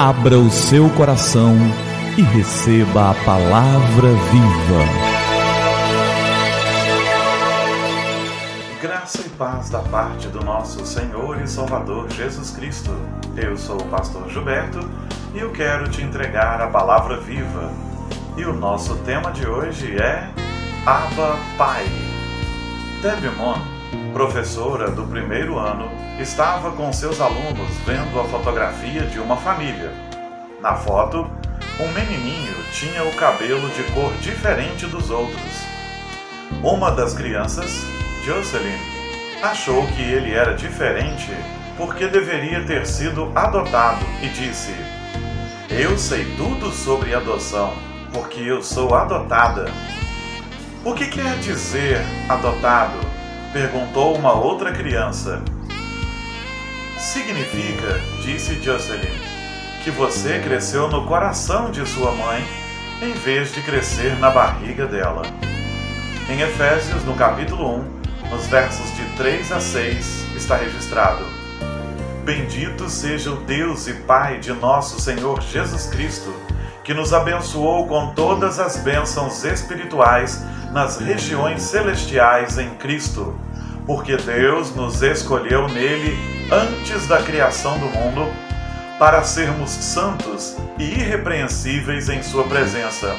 Abra o seu coração e receba a palavra viva. Graça e paz da parte do nosso Senhor e Salvador Jesus Cristo. Eu sou o pastor Gilberto e eu quero te entregar a palavra viva. E o nosso tema de hoje é Abba Pai. Debbie Mon, professora do primeiro ano, estava com seus alunos vendo a fotografia de uma família. Na foto, um menininho tinha o cabelo de cor diferente dos outros. Uma das crianças, Jocelyn, achou que ele era diferente porque deveria ter sido adotado e disse: Eu sei tudo sobre adoção porque eu sou adotada. O que quer dizer adotado? perguntou uma outra criança. Significa, disse Jocelyn, que você cresceu no coração de sua mãe em vez de crescer na barriga dela. Em Efésios, no capítulo 1, nos versos de 3 a 6, está registrado: Bendito seja o Deus e Pai de nosso Senhor Jesus Cristo, que nos abençoou com todas as bênçãos espirituais nas regiões celestiais em Cristo, porque Deus nos escolheu nele antes da criação do mundo, para sermos santos e irrepreensíveis em Sua presença.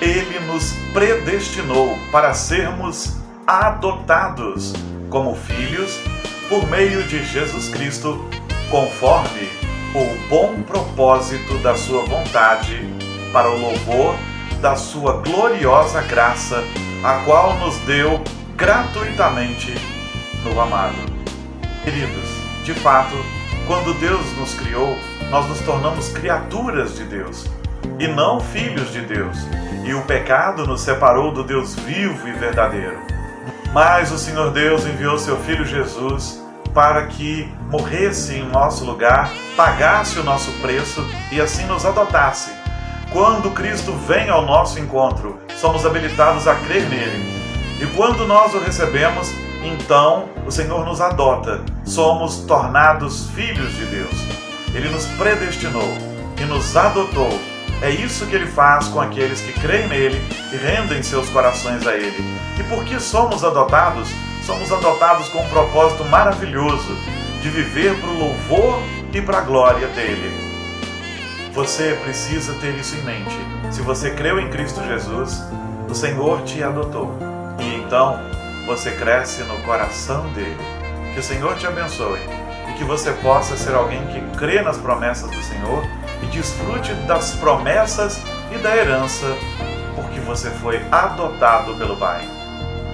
Ele nos predestinou para sermos adotados como filhos por meio de Jesus Cristo, conforme o bom propósito da Sua vontade, para o louvor da Sua gloriosa graça, a qual nos deu gratuitamente no amado. Queridos, de fato, quando Deus nos criou, nós nos tornamos criaturas de Deus e não filhos de Deus. E o pecado nos separou do Deus vivo e verdadeiro. Mas o Senhor Deus enviou seu filho Jesus para que morresse em nosso lugar, pagasse o nosso preço e assim nos adotasse. Quando Cristo vem ao nosso encontro, somos habilitados a crer nele. E quando nós o recebemos, então o Senhor nos adota, somos tornados filhos de Deus. Ele nos predestinou e nos adotou. É isso que ele faz com aqueles que creem nele e rendem seus corações a ele. E porque somos adotados, somos adotados com um propósito maravilhoso de viver para o louvor e para a glória dele. Você precisa ter isso em mente. Se você creu em Cristo Jesus, o Senhor te adotou. E então você cresce no coração dele. Que o Senhor te abençoe e que você possa ser alguém que crê nas promessas do Senhor e desfrute das promessas e da herança, porque você foi adotado pelo Pai.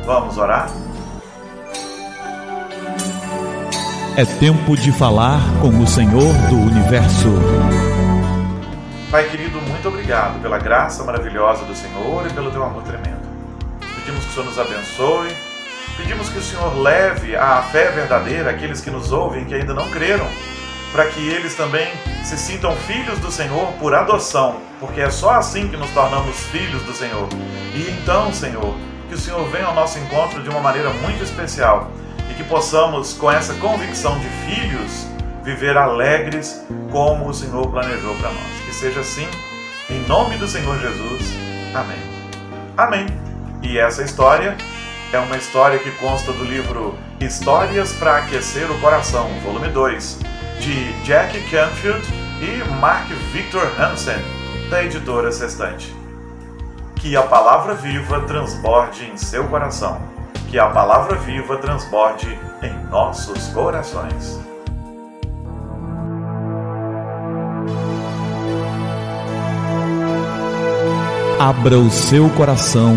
Vamos orar? É tempo de falar com o Senhor do universo. Pai querido, muito obrigado pela graça maravilhosa do Senhor e pelo teu amor tremendo. Pedimos que o Senhor nos abençoe Pedimos que o Senhor leve a fé verdadeira àqueles que nos ouvem que ainda não creram, para que eles também se sintam filhos do Senhor por adoção, porque é só assim que nos tornamos filhos do Senhor. E então, Senhor, que o Senhor venha ao nosso encontro de uma maneira muito especial e que possamos, com essa convicção de filhos, viver alegres como o Senhor planejou para nós. Que seja assim, em nome do Senhor Jesus. Amém. Amém. E essa história é uma história que consta do livro Histórias para Aquecer o Coração, volume 2, de Jack Canfield e Mark Victor Hansen, da editora Sextante. Que a palavra viva transborde em seu coração, que a palavra viva transborde em nossos corações. Abra o seu coração